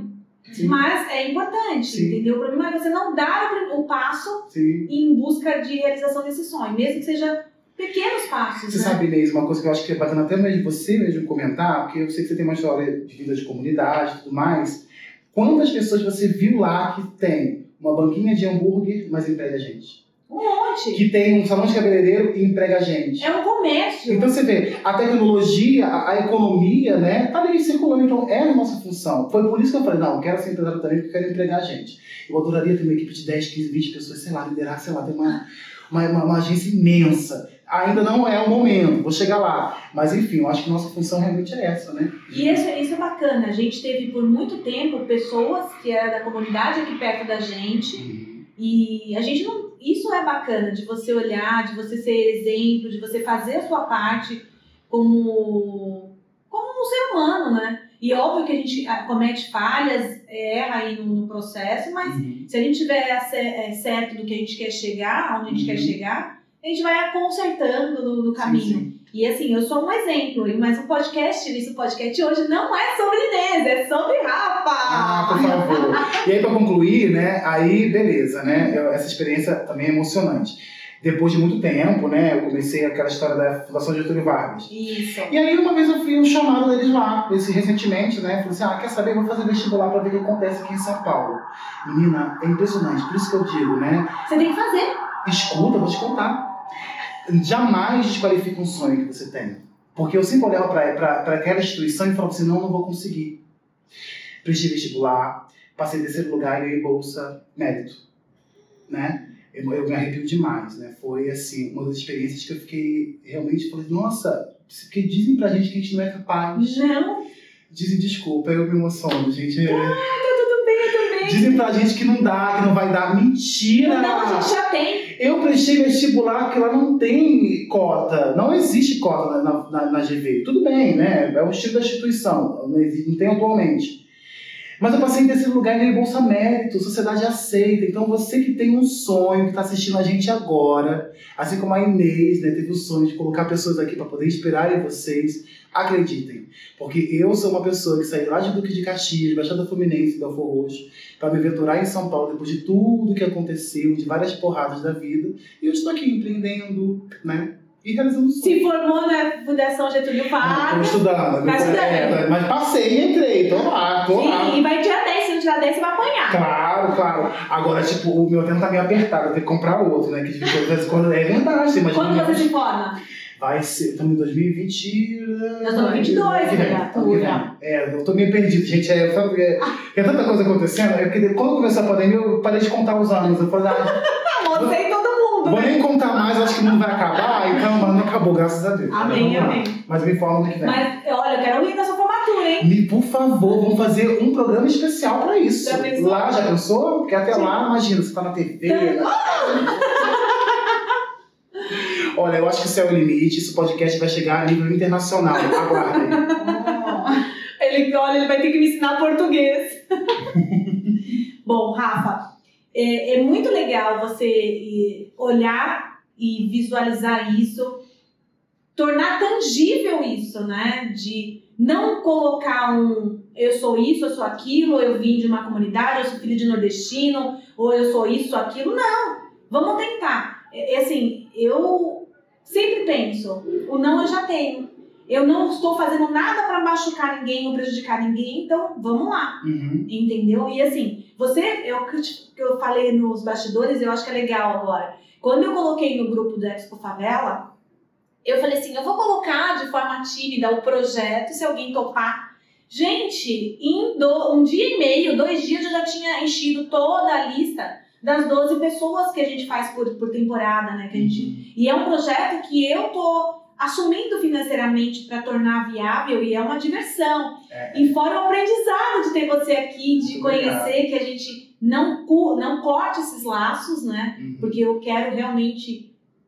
Sim. mas é importante, Sim. entendeu? O problema é você não dar o passo sim. em busca de realização desse sonho, mesmo que seja pequenos passos. Você né? sabe, Inês, uma coisa que eu acho que é bacana até mesmo você mesmo comentar, porque eu sei que você tem uma história de vida de comunidade e tudo mais. Quantas pessoas você viu lá que tem uma banquinha de hambúrguer, mas emprega gente. Um monte. Que tem um salão de cabeleireiro e emprega gente. É um comércio. Então você vê, a tecnologia, a, a economia, né, tá ali circulando, então é a nossa função. Foi por isso que eu falei, não, eu quero ser empresário também porque eu quero empregar gente. Eu adoraria ter uma equipe de 10, 15, 20 pessoas, sei lá, liderar, sei lá, ter uma, uma, uma, uma agência imensa. Ainda não é o momento, vou chegar lá. Mas enfim, eu acho que nossa função realmente é essa, né? E isso, isso é bacana. A gente teve por muito tempo pessoas que eram da comunidade aqui perto da gente. Uhum. E a gente não. Isso é bacana de você olhar, de você ser exemplo, de você fazer a sua parte como, como um ser humano, né? E óbvio que a gente ah, comete falhas, erra aí no, no processo, mas Uhum. se a gente tiver é, certo do que a gente quer chegar, onde a gente Uhum. quer chegar, a gente vai consertando no, no caminho. Sim, sim. E assim, eu sou um exemplo, mas o podcast, isso podcast hoje não é sobre Inês, é sobre Rafa! Ah, por favor. E aí, pra concluir, né? Aí, beleza, né? eu- essa experiência também é emocionante. Depois de muito tempo, né? Eu comecei aquela história da Fundação Getúlio Vargas. Isso. E aí, uma vez eu fui um chamado deles lá, esse, recentemente, né? Falei assim: ah, quer saber? Vou fazer vestibular pra ver o que acontece aqui em São Paulo. Menina, é impressionante. Por isso que eu digo, né? Você tem que fazer. Escuta, vou te contar. Jamais desqualifica um sonho que você tem. Porque eu sempre olhava para aquela instituição e falava assim: não, não vou conseguir. Prestei vestibular, passei em terceiro lugar e ganhei bolsa mérito. Né? Eu, eu me arrepio demais. Né? Foi assim, uma das experiências que eu fiquei realmente falei: nossa, porque dizem pra gente que a gente não é capaz. Não, Dizem desculpa, eu me emociono, gente. tá também. Dizem pra gente que não dá, que não vai dar. Mentira! Não, a gente já tem. Eu prestei vestibular porque lá não tem cota, não existe cota na, na, na GV. Tudo bem, né? É o estilo da instituição, não tem atualmente. Mas eu passei em terceiro lugar e ganhei Bolsa Mérito, sociedade aceita. Então você que tem um sonho, que está assistindo a gente agora, assim como a Inês, né, teve o sonho de colocar pessoas aqui para poder inspirar em vocês, acreditem. Porque eu sou uma pessoa que saí lá de Duque de Caxias, Baixada Fluminense, Belfor Roxo, para me aventurar em São Paulo depois de tudo que aconteceu, de várias porradas da vida. E eu estou aqui empreendendo, né? E realizando sonhos. Se formou na Fundação Getúlio Estou Vargas. estudando. Tá estudando. É, mas passei e entrei, tô lá, tô lá. Sim, e vai tirar 10. Se não tirar 10, você vai apanhar. Claro, claro. Agora, tipo, o meu tempo tá meio apertado, eu tenho que comprar outro, né? Que de vez em quando é verdade, imagina. Quando você se forma? Vai ser, estamos em 2020. Nós estamos em 22, ano que vem, né? É, eu tô meio perdido, gente. É, é, é tanta coisa acontecendo. É porque quando começou a pandemia, eu parei de contar os anos. Eu falei, ah, Ah, você e todo mundo, vou né? nem contar mais, acho que o mundo vai acabar. Então, mano, não acabou, graças a Deus. Amém, amém. Mas me ano que vem. Mas, olha, eu quero ir na sua formatura, hein? Me, por favor, vamos fazer um programa especial pra isso. Já pensou? Lá, já pensou? Porque até Sim. lá, imagina, você tá na TV. <laughs> Olha, eu acho que o céu é o limite, esse podcast vai chegar a nível internacional. <laughs> Aguardem. Ele, olha, ele vai ter que me ensinar português. <laughs> Bom, Rafa, é, é muito legal você olhar e visualizar isso, tornar tangível isso, né? De não colocar um eu sou isso, eu sou aquilo, eu vim de uma comunidade, eu sou filho de nordestino, ou eu sou isso, aquilo. Não, vamos tentar. É, é assim, eu sempre penso, o não eu já tenho. Eu não estou fazendo nada para machucar ninguém ou prejudicar ninguém, então vamos lá, Uhum. entendeu? E assim, você, eu, que eu falei nos bastidores, eu acho que é legal agora. Quando eu coloquei no grupo do Expo Favela, eu falei assim, eu vou colocar de forma tímida o projeto, se alguém topar. Gente, em do- um dia e meio, dois dias, eu já tinha enchido toda a lista das 12 pessoas que a gente faz por, por temporada, né? Que a gente e é um projeto que eu tô assumindo financeiramente para tornar viável e é uma diversão. É. E fora o aprendizado de ter você aqui, de Muito conhecer que a gente não, não corte esses laços, né? Uhum. Porque eu quero realmente.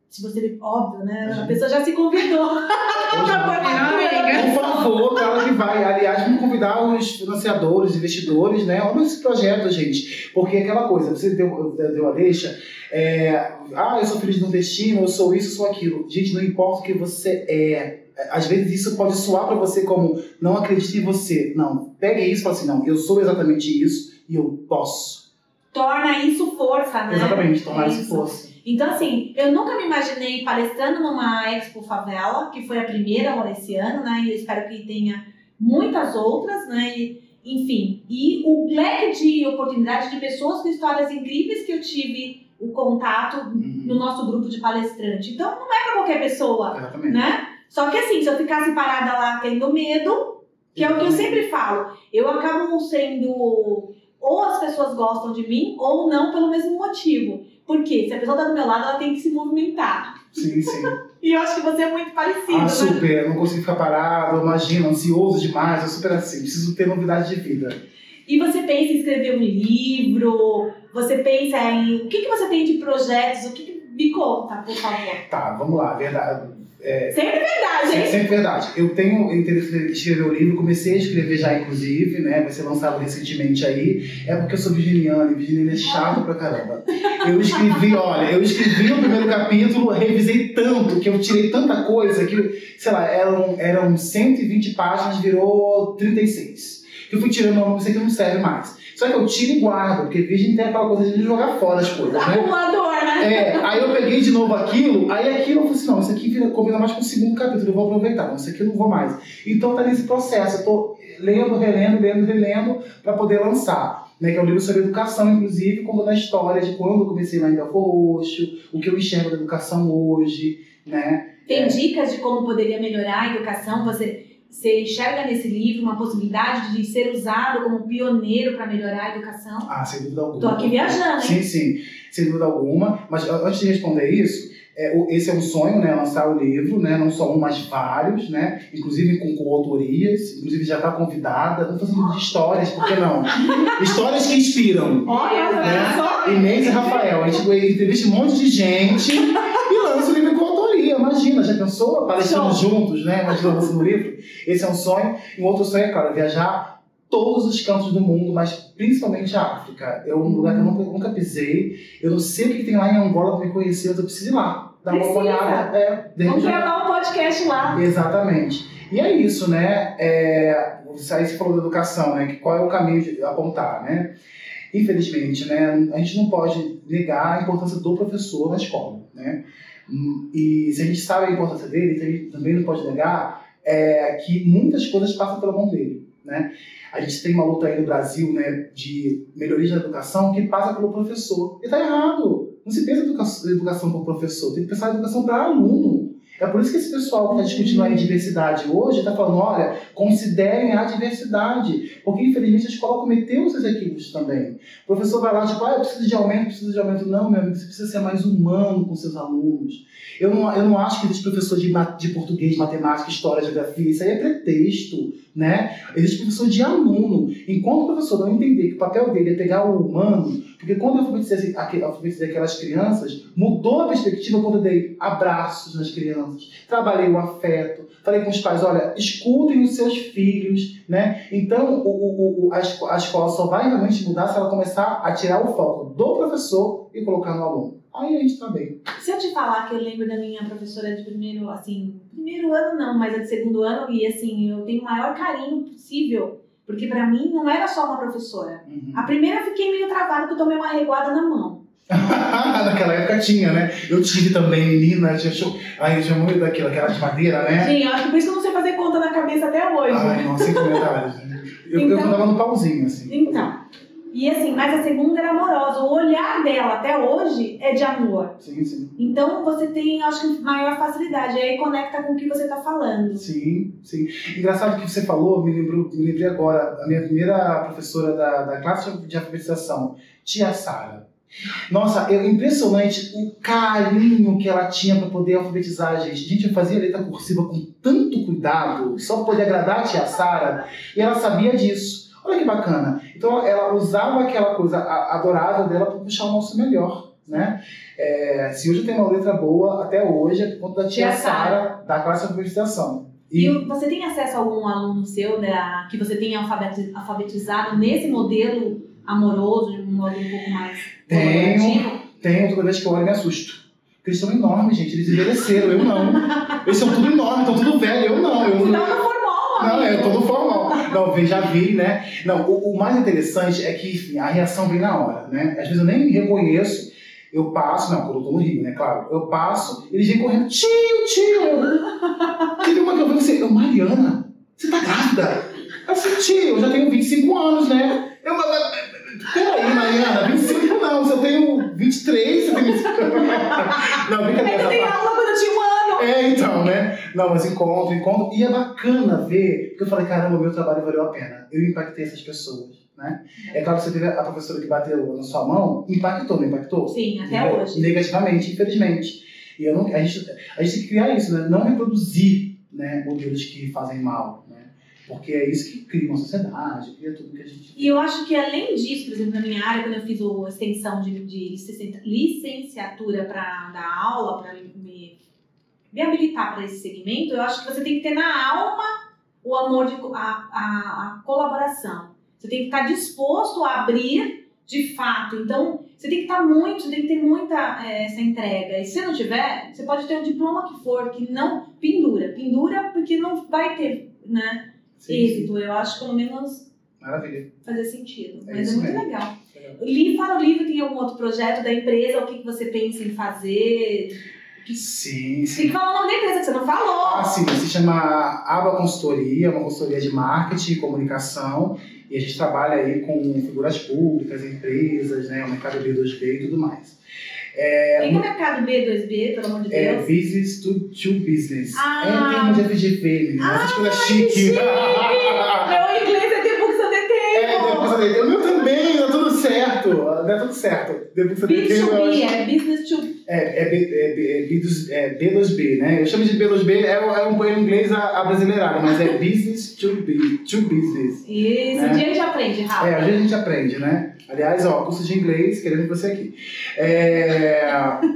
Se você. Óbvio, né? A pessoa já se convidou. <laughs> Por favor, claro que vai. Aliás, vamos convidar os financiadores, investidores, né? Olha esse projeto, gente. Porque é aquela coisa, você deu, deu a deixa, é, ah, eu sou filho de nordestino, eu sou isso, eu sou aquilo. Gente, não importa o que você é. Às vezes isso pode soar pra você como não acredite em você. Não, pegue isso e fala assim, não, eu sou exatamente isso e eu posso. Torna isso força, né? Exatamente, tomar É isso isso. força. Então, assim, eu nunca me imaginei palestrando numa Expo Favela, que foi a primeira esse ano, né? E eu espero que tenha muitas outras, né? E, enfim. E o leque de oportunidades de pessoas com histórias incríveis que eu tive o contato Uhum. no nosso grupo de palestrante. Então não é pra qualquer pessoa, Exatamente. né? Só que assim, se eu ficasse parada lá tendo medo, que é o que eu sempre falo, eu acabo sendo. Ou as pessoas gostam de mim, ou não pelo mesmo motivo. Porque se a pessoa tá do meu lado, ela tem que se movimentar. Sim, sim. <laughs> E eu acho que você é muito parecido, Ah, né? super. Eu não consigo ficar parado, imagina, ansioso demais. Eu super assim. Preciso ter novidade de vida. E você pensa em escrever um livro? Você pensa em. O que, que você tem de projetos? O que, que... Me conta, por favor. Tá, vamos lá. Verdade. Sempre verdade, hein? sempre verdade. Eu tenho interesse em escrever o livro, comecei a escrever já, inclusive, né? Vai ser lançado recentemente aí. É porque eu sou virginiana e virginiana é chato pra caramba. Eu escrevi, <laughs> olha, eu escrevi o primeiro capítulo, revisei tanto, que eu tirei tanta coisa que, sei lá, eram, eram 120 páginas, virou 36. Que eu fui tirando uma música que não serve mais. Só que eu tiro e guardo, porque virgem tem aquela coisa de jogar fora as coisas, né? Acumulador, né? É, aí eu peguei de novo aquilo, aí aquilo eu falei assim, não, isso aqui vira- combina mais com o segundo capítulo, eu vou aproveitar, não, isso aqui eu não vou mais. Então tá nesse processo, eu tô lendo, relendo, lendo, relendo, pra poder lançar. Né, que é um livro sobre educação, inclusive, contando a história de quando eu comecei lá em Belfor Roxo, o que eu enxergo da educação hoje, né? Tem É. dicas de como poderia melhorar a educação? Você, você enxerga nesse livro uma possibilidade de ser usado como pioneiro para melhorar a educação? Ah, sem dúvida alguma. Tô aqui viajando, hein? Sim, sim, sem dúvida alguma. Mas antes de responder isso, é, esse é um sonho, né? Lançar o livro, né? Não só um, mas vários, né? Inclusive com coautorias, inclusive já está convidada. Vamos fazer um livro de histórias, por que não? <laughs> histórias que inspiram. Olha, Né? só. Inês e Rafael, a gente entrevista um monte de gente e lança o livro com autoria. Show. juntos, né? Imagina lançando o livro. Esse é um sonho. E um outro sonho é, claro, viajar todos os cantos do mundo, mas principalmente a África. É um lugar que eu nunca, nunca pisei. Eu não sei o que tem lá em Angola para me conhecer, mas eu preciso ir lá. Dar uma Precisa. olhada. É, Vamos gravar um podcast lá. Exatamente. E é isso, né? É, aí você falou da educação, né? Que qual é o caminho de apontar, né? Infelizmente, né? A gente não pode negar a importância do professor na escola, né? E se a gente sabe a importância dele, a gente também não pode negar é, que muitas coisas passam pela mão dele, né? A gente tem uma luta aí no Brasil, né, de melhoria da educação que passa pelo professor. E tá errado. Não se pensa em educação, educação para o professor, tem que pensar em educação para aluno. É por isso que esse pessoal que está discutindo aí diversidade hoje está falando, olha, considerem a diversidade. Porque, infelizmente, a escola cometeu os seus equívocos também. O professor vai lá, tipo, ah, eu preciso de aumento, preciso de aumento. Não, meu amigo, você precisa ser mais humano com seus alunos. Eu não, eu não acho que existe professor de, de português, matemática, história, geografia. Isso aí é pretexto, né? Existe professor de aluno. Enquanto o professor não entender que o papel dele é pegar o humano, porque quando eu alfabetizei, alfabetizei aquelas crianças, mudou a perspectiva quando eu dei abraços nas crianças, trabalhei o afeto, falei com os pais, olha, escutem os seus filhos, né? Então, o, o, o- a escola só vai realmente mudar se ela começar a tirar o foco do professor e colocar no aluno. Aí a gente tá bem. Se eu te falar que eu lembro da minha professora de primeiro, assim, primeiro ano não, mas a de segundo ano, e assim, eu tenho o maior carinho possível, porque pra mim não era só uma professora. Uhum. A primeira eu fiquei meio travada porque eu tomei uma reguada na mão. <laughs> Naquela época tinha, né? Eu tive também, menina, tinha show. Ai, eu tinha muito daquilo, aquela de madeira, né? Gente, eu acho que por isso que eu não sei fazer conta na cabeça até hoje. Ai, não, sem comentários. né? Eu, eu Então- andava no pauzinho, assim. Então. E assim, mas a segunda era amorosa. O olhar dela até hoje é de amor. Sim, sim. Então você tem, acho que, maior facilidade. Aí conecta com o que você tá falando. Sim, sim. Engraçado que você falou, me, lembrou, me lembrei agora, a minha primeira professora da, da classe de alfabetização, tia Sara. Nossa, é impressionante o carinho que ela tinha para poder alfabetizar a gente. Gente, eu fazia letra cursiva com tanto cuidado, só para poder agradar a tia Sara, e ela sabia disso. Olha que bacana. Então ela usava aquela coisa a- adorável dela para puxar o nosso melhor, né? É, se hoje eu tenho uma letra boa, até hoje, é por conta da tia Sara. Da classe de alfabetização. E o- você tem acesso a algum aluno seu da, que você tenha alfabeti- alfabetizado nesse modelo amoroso, de um modelo um pouco mais Tenho. Tenho, toda vez que eu olho eu me assusto. Porque eles são enormes, gente. Eles envelheceram, eu não. Eles são tudo enormes, estão tudo velho, eu não. Eu Você tava no formal, Não, é amigo. todo formal. <laughs> Não, já vi, né? Não, o, o mais interessante é que, enfim, a reação vem na hora, né? Às vezes eu nem reconheço, eu passo, não, quando eu tô no Rio, né? Claro, eu passo, eles vêm correndo, tio, tio. Teve uma que eu vi você, eu, Mariana, você tá grávida? Eu senti, eu já tenho 25 anos, né? Eu, peraí, Mariana, 25 não, se eu tenho 23, você tem 25 <laughs> Não, brincadeira. Eu dei aula quando eu tinha um ano. É, então, né? Não, mas encontro, encontro. E é bacana ver, porque eu falei, caramba, meu trabalho valeu a pena. Eu impactei essas pessoas, né? É claro que você teve a professora que bateu na sua mão, impactou, não impactou? Sim, até hoje. Negativamente, infelizmente. E eu não, a, gente, a gente tem que criar isso, né? Não reproduzir né, modelos que fazem mal, né? Porque é isso que cria uma sociedade, cria tudo que a gente. E eu acho que além disso, por exemplo, na minha área, quando eu fiz a extensão de, de licenciatura para dar aula, para me, habilitar para esse segmento, eu acho que você tem que ter na alma o amor de a, a, a colaboração. Você tem que estar disposto a abrir de fato. Então, você tem que estar muito, você tem que ter muita é, essa entrega. E se não tiver, você pode ter o diploma que for, que não pendura. Pendura porque não vai ter, né? Sim, êxito. Sim. Eu acho pelo menos Maravilha. fazer sentido. É Mas é muito mesmo. legal. legal. Para o livro, tem algum outro projeto da empresa? O que, que você pensa em fazer? Sim, sim. Tem que falar o nome da empresa que você não falou. Ah, sim. Se chama Aba Consultoria, uma consultoria de marketing e comunicação. E a gente trabalha aí com figuras públicas, empresas, né, o mercado B2B e tudo mais. É, Tem o mercado B2B, pelo amor de é Deus? É business to, to business. Ah. É termo de FGV, ah, essas coisas chiques. Chique. Meu inglês é de tempo. <laughs> É, depois de tempo. O meu também, tá certo. Dá tudo certo. Depois de tempo. B2B, é business to é, é, B, é, é, B2, é B2B, né? Eu chamo de B2B, é, é um em inglês a, a brasileirada, mas é <laughs> business to, be, to business. Isso, né? um dia a gente aprende, Rafa. É, um dia a gente aprende, né? Aliás, ó, curso de inglês, querendo você aqui. É,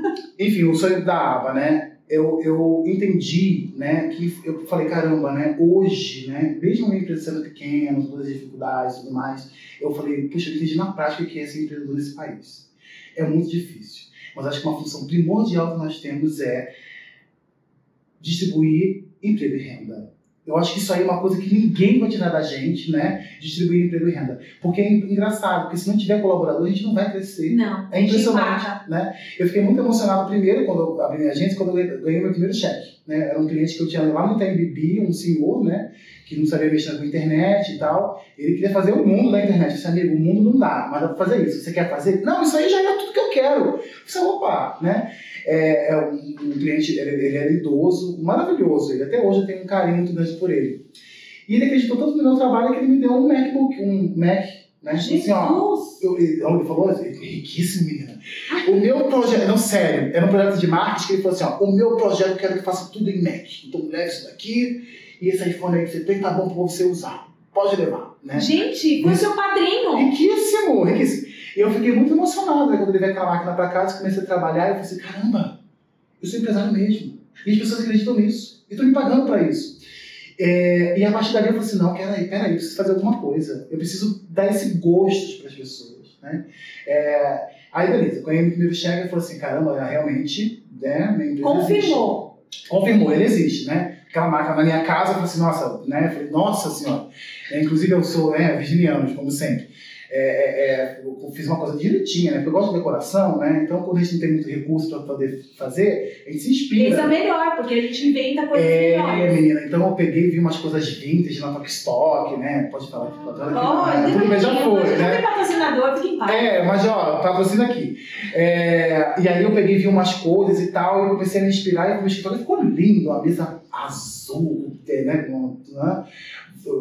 <laughs> enfim, o sonho da aba, né? Eu, eu entendi, né, que eu falei, caramba, né, hoje, né, mesmo uma empresa sendo pequena, todas as dificuldades e tudo mais, eu falei, puxa, eu entendi na prática que é ser empreendedor nesse país. É muito difícil. Mas acho que uma função primordial que nós temos é distribuir emprego e renda. Eu acho que isso aí é uma coisa que ninguém vai tirar da gente, né? Distribuir emprego e renda. Porque é engraçado, porque se não tiver colaborador, a gente não vai crescer. Não. É impressionante, né? Eu fiquei muito emocionado primeiro quando eu abri minha agência, quando eu ganhei meu primeiro cheque. Né? Era um cliente que eu tinha lá no Itaim um senhor, né? Que não sabia mexer com a internet e tal. Ele queria fazer o mundo da internet. Eu disse, amigo, o mundo não dá, mas dá pra fazer isso. Você quer fazer? Não, isso aí já é tudo que eu quero. Eu disse, opa, né? É, é um, um, cliente, ele, ele era idoso, maravilhoso. Ele até hoje eu tenho um carinho muito grande por ele. E ele acreditou tanto no meu trabalho que ele me deu um MacBook, um Mac né? Jesus! Assim, ó, eu, ele falou assim, riquíssimo, menina. O meu projeto, não, sério, era um projeto de marketing que ele falou assim: ó, o meu projeto eu quero que faça tudo em Mac. Então leve isso daqui e esse iPhone aí que você tem tá bom pra você usar. Pode levar. Né? Gente, foi seu padrinho! Riquíssimo, riquíssimo. E eu fiquei muito emocionado né, quando ele veio aquela máquina pra casa, comecei a trabalhar e eu falei assim: caramba, eu sou empresário mesmo. E as pessoas acreditam nisso. E estão me pagando pra isso. É, e a partir dali eu falei assim, não, peraí, peraí, eu preciso fazer alguma coisa. Eu preciso dar esse gosto para as pessoas, né? É, aí, beleza, quando ele primeiro chega, eu falei assim, caramba, realmente, né, minha Confirmou. Confirmou, ele existe, né? Aquela máquina na minha casa, eu falei assim, nossa, né? Eu falei, nossa senhora. É, inclusive eu sou né, virginiano, como sempre é, é, é, eu fiz uma coisa direitinha, né? Porque eu gosto de decoração, né? Então, quando a gente não tem muito recurso para poder fazer, a gente se inspira. Isso é melhor, porque a gente inventa coisas é, melhores. É, menina. Então, eu peguei e vi umas coisas vintage na Stock, né? Pode falar que patrocina aqui. Oh, tudo bem, já foi, né? Não tem patrocinador, fica em paz. É, mas ó, patrocina aqui. É, e aí eu peguei e vi umas coisas e tal, e eu comecei a me inspirar e o meu escritório ficou lindo, a mesa azul, né? Né?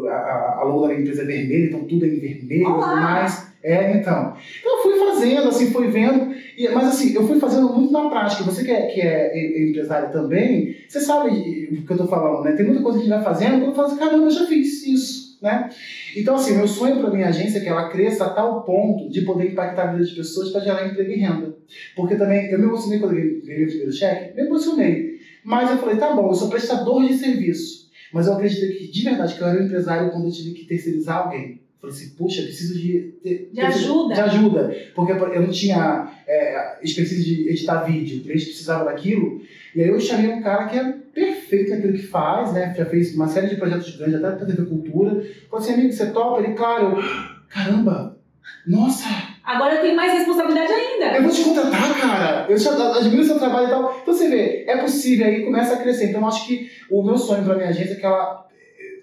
A, a logo da empresa é vermelha, então tudo é em vermelho e tudo mais. É, então. Então eu fui fazendo, assim, fui vendo. E, mas assim, eu fui fazendo muito na prática. Você que é, que é empresário também, você sabe o que eu tô falando, né? Tem muita coisa que a gente vai fazendo, quando eu falo assim, caramba, eu já fiz isso, né? Então, assim, meu sonho para minha agência é que ela cresça a tal ponto de poder impactar a vida das pessoas para gerar emprego e renda. Porque também, eu me emocionei quando eu ganhei o primeiro cheque, me emocionei. Mas eu falei, tá bom, eu sou prestador de serviço. Mas eu acreditei que, de verdade, que eu era um empresário quando eu tive que terceirizar alguém. Falei assim, puxa, preciso de, de, de ajuda. De ajuda. Porque eu não tinha é, expertise de editar vídeo, o cliente precisava daquilo. E aí eu chamei um cara que é perfeito naquilo que faz, né? Já fez uma série de projetos grandes, até para TV Cultura. Falei assim, amigo, você topa? Ele, claro. Eu, caramba, nossa, Agora eu tenho mais responsabilidade ainda. Eu vou te contratar, cara. Eu já admiro seu trabalho e tal. Então você vê, é possível, aí começa a crescer. Então eu acho que o meu sonho para minha agência é que ela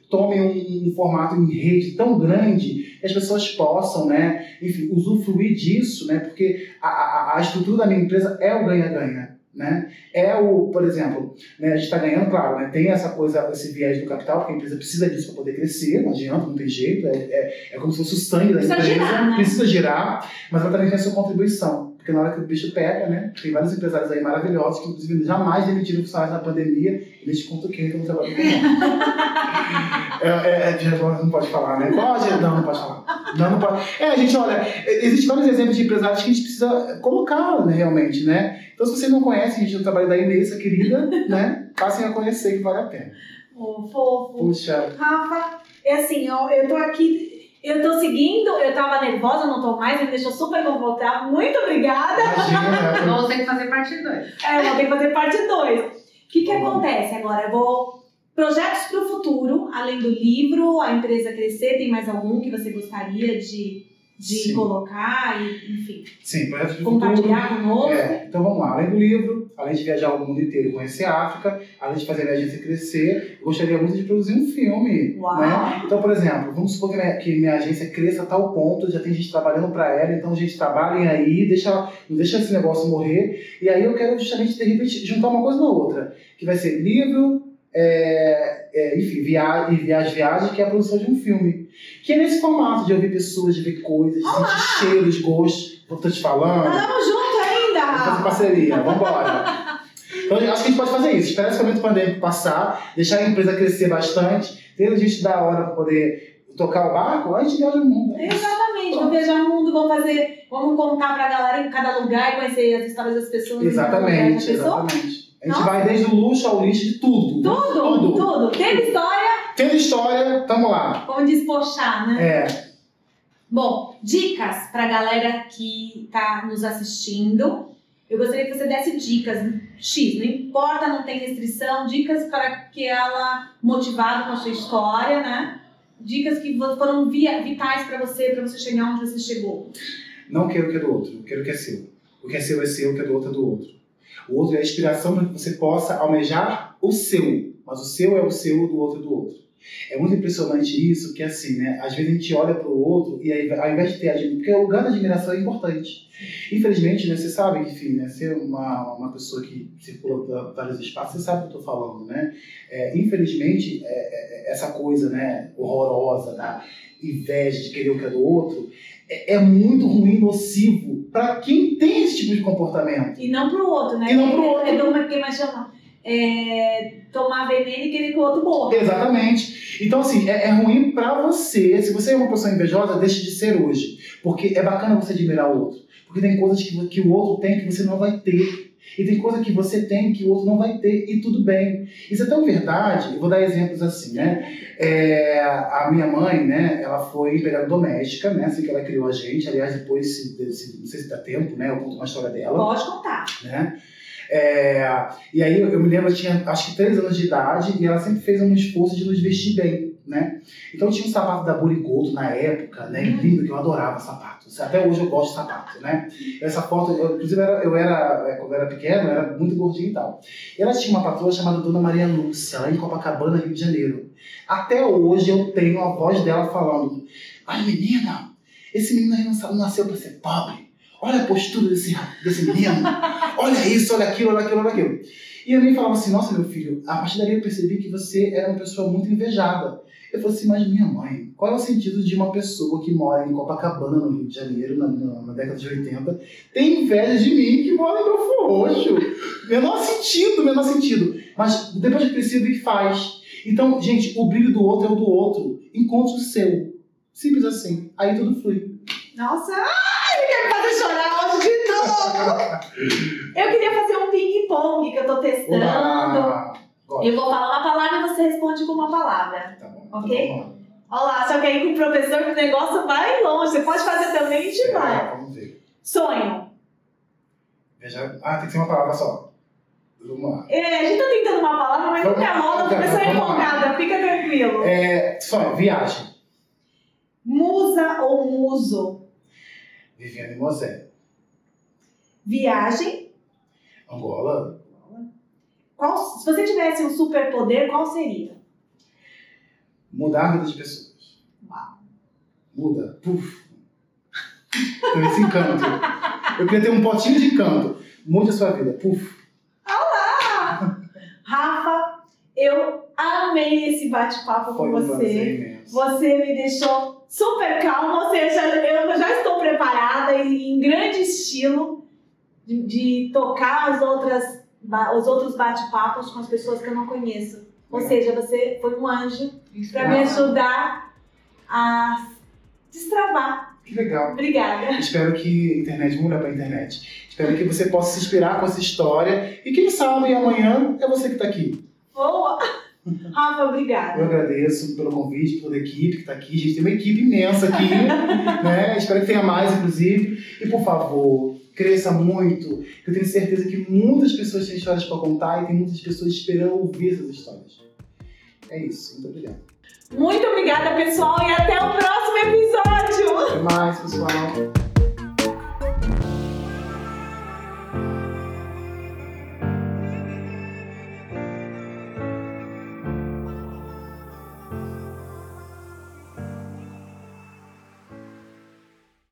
tome um, um, formato em rede tão grande que as pessoas possam, né, enfim, usufruir disso, né, porque a, a, a estrutura da minha empresa é o ganha-ganha. Né? É o, por exemplo, né, a gente está ganhando, claro, né, tem essa coisa, esse viés do capital, porque a empresa precisa disso para poder crescer, não adianta, não tem jeito, é, é, é como se fosse o sangue da precisa empresa, girar, né? precisa girar, mas ela também tem a sua contribuição. Porque na hora que o bicho pega, né? Tem vários empresários aí maravilhosos que, inclusive, jamais demitiram funcionários na pandemia. E eles contam quem que não trabalha <laughs> com é, é, é, não pode falar, né? Pode? Não, não pode falar. Não, não pode. É, gente, olha, existem vários exemplos de empresários que a gente precisa colocar, né, realmente, né? Então, se vocês não conhecem, gente, o trabalho da Inês, querida, né? Passem a conhecer que vale a pena. Oh, fofo. Puxa. Rafa, é assim, ó, eu tô aqui eu tô seguindo, eu tava nervosa, não tô mais, me deixou super confortável. Muito obrigada. Imagina? Vamos ter que fazer parte 2. É, eu vou ter que fazer parte 2. O que que acontece agora? Eu vou. Projetos para o futuro, além do livro, a empresa crescer, tem mais algum que você gostaria de de Sim. colocar e, enfim, Sim, projetos de futuro. compartilhar conosco. É, então vamos lá, além do livro, além de viajar o mundo inteiro e conhecer a África, além de fazer a minha agência crescer, eu gostaria muito de produzir um filme. Uau. Né? Então, por exemplo, vamos supor que minha, que minha agência cresça a tal ponto, já tem gente trabalhando para ela, então gente trabalhem aí, deixa, não deixa esse negócio morrer. E aí eu quero justamente, de repente, juntar uma coisa na outra, que vai ser livro, é, é, enfim, viagem, e viagem, viagem, que é a produção de um filme. Que é nesse formato de ouvir pessoas, de ver coisas, de sentir cheiros, gostos. Eu tô te falando. Tamo junto ainda! Vamos fazer parceria, vambora. <laughs> Então, acho que a gente pode fazer isso. Esperar esse momento pandêmico passar, deixar a empresa crescer bastante, ter gente da hora para poder tocar o barco, a gente viaja o mundo. né? Exatamente, vamos viajar o mundo, vamos fazer, vamos contar pra galera em cada lugar e conhecer as histórias das pessoas. Exatamente, Já pensou? exatamente. A gente Nossa. vai desde o luxo ao lixo de tudo. Tudo, tudo, Teve história, Tendo história, tamo lá. vamos despochar, né? É, Bom, dicas pra galera que tá nos assistindo. Eu gostaria que você desse dicas X, não importa, não tem restrição, dicas para que ela, motivada com a sua história, né? Dicas que foram via- vitais pra você, pra você chegar onde você chegou. não quero o que é do outro, quero o que é seu. O que é seu é seu, o que é do outro é do outro. O outro é a inspiração para que você possa almejar o seu, mas o seu é o seu, o do outro é do outro. É muito impressionante isso, que assim, né? Às vezes a gente olha para o outro e aí, ao invés de ter admiração, porque o lugar da admiração é importante. Infelizmente, né, você sabe que, enfim, né, ser uma, uma pessoa que circula por vários espaços, você sabe o que eu estou falando, né? É, infelizmente, é, é, essa coisa, né, horrorosa da inveja de querer o que é do outro, é, é muito ruim nocivo para quem tem esse tipo de comportamento. E não pro outro, né? E não pro outro. É é mais chama? É, tomar veneno e querer que o outro morra. Exatamente. Então, assim, é, é ruim pra você. Se você é uma pessoa invejosa, deixe de ser hoje. Porque é bacana você admirar o outro. Porque tem coisas que, que o outro tem que você não vai ter. E tem coisa que você tem que o outro não vai ter. E tudo bem. Isso é tão verdade. Eu vou dar exemplos assim, né? É, a minha mãe, né? Ela foi empregada doméstica, né? Assim que ela criou a gente. Aliás, depois, se, se- não sei se dá tempo, né? Eu conto uma história dela Pode contar. né? É, e aí eu, me lembro, eu tinha acho que 3 anos de idade e ela sempre fez um esforço de nos vestir bem, né? Então tinha um sapato da Burigoto na época, né? Lindo, que eu adorava sapato. Até hoje eu gosto de sapato, né? Essa foto, eu, inclusive eu era, eu era, é, quando eu era pequeno, eu era muito gordinho e tal. E ela tinha uma patroa chamada Dona Maria Lúcia, lá em Copacabana, Rio de Janeiro. Até hoje eu tenho a voz dela falando: Ai menina, esse menino aí não nasceu pra ser pobre. Olha a postura desse, desse menino. Olha isso, olha aquilo, olha aquilo, olha aquilo. E eu nem falava assim, nossa, meu filho, a partir dali eu percebi que você era uma pessoa muito invejada. Eu falei assim, mas minha mãe, qual é o sentido de uma pessoa que mora em Copacabana, no Rio de Janeiro, na, na- na década de 80, ter inveja de mim que mora em Belfor Roxo? Menor sentido, menor sentido. Mas depois de crescido, o que faz? Então, gente, o brilho do outro é o do outro. Encontre o seu. Simples assim. Aí tudo flui. Nossa, ai, ele quer me fazer chorar hoje de novo. Eu queria fazer um ping-pong que eu tô testando. Eu vou falar uma palavra e você responde com uma palavra. Tá bom. Ok? Vamos lá. Olha lá, só que aí com o professor o negócio vai longe. Você pode fazer também e gente vai. Vamos ver. Sonho. Veja. Ah, tem que ser uma palavra só. Lá. É, a gente tá tentando uma palavra, mas Vamos nunca rola, a pessoa é empolgada, fica tranquilo. É, sonho, viagem. Musa ou muso? Viviane Mosé. Viagem. Angola. Qual, se você tivesse um superpoder, qual seria? Mudar a vida das pessoas. Uau. Muda. Puf. Então, esse encanto. Eu queria ter um potinho de encanto. Mude a sua vida. Puf. Rafa, eu amei esse bate-papo com você. Você me deixou super calma, ou seja, eu já estou preparada e em grande estilo de, de tocar as outras, os outros bate-papos com as pessoas que eu não conheço. Ou Legal. seja, você foi um anjo para me ajudar a destravar. Que legal. Obrigada. Espero que a internet muda pra internet. Espero que você possa se inspirar com essa história. E quem sabe amanhã é você que está aqui. Boa! <laughs> Rafa, Eu obrigada. agradeço pelo convite, pela equipe que está aqui. A gente tem uma equipe imensa aqui, <laughs> né? Espero que tenha mais, inclusive. E por favor, cresça muito. Eu tenho certeza que muitas pessoas têm histórias para contar e tem muitas pessoas esperando ouvir essas histórias. É isso. Muito obrigado. Muito obrigada, pessoal, e até o próximo episódio! Até mais, pessoal.